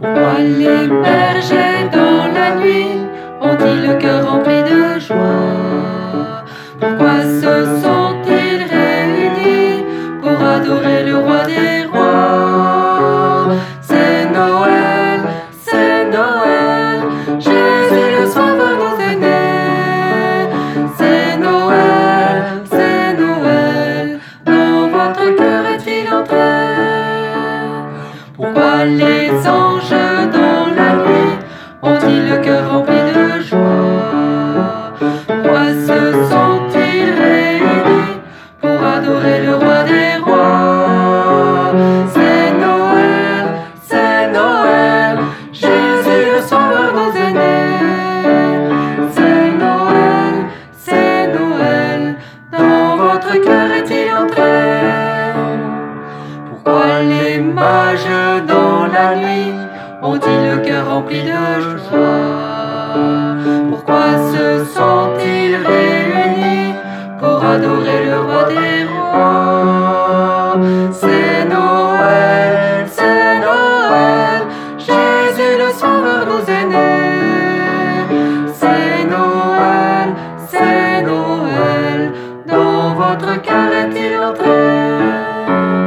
les bergers dans la nuit ont-ils le cœur rempli de joie? Pourquoi se sont-ils réunis pour adorer le roi des rois? C'est Noël, c'est Noël, Jésus le sauveur nous est. C'est Noël, c'est Noël, dans votre cœur est-il entré? Les anges dans la nuit ont-ils le cœur rempli de joie. Pourquoi se sont-ils réunis pour adorer le roi des rois? C'est Noël, c'est Noël, Jésus le sauveur est né. C'est Noël, c'est Noël, dans votre cœur est-il entré? les mages dans la nuit ont-ils le cœur rempli de joie? Pourquoi se sont-ils réunis pour adorer le roi des rois? C'est Noël, c'est Noël, Jésus le sauveur nous est né. C'est Noël, c'est Noël, dans votre cœur est-il entré?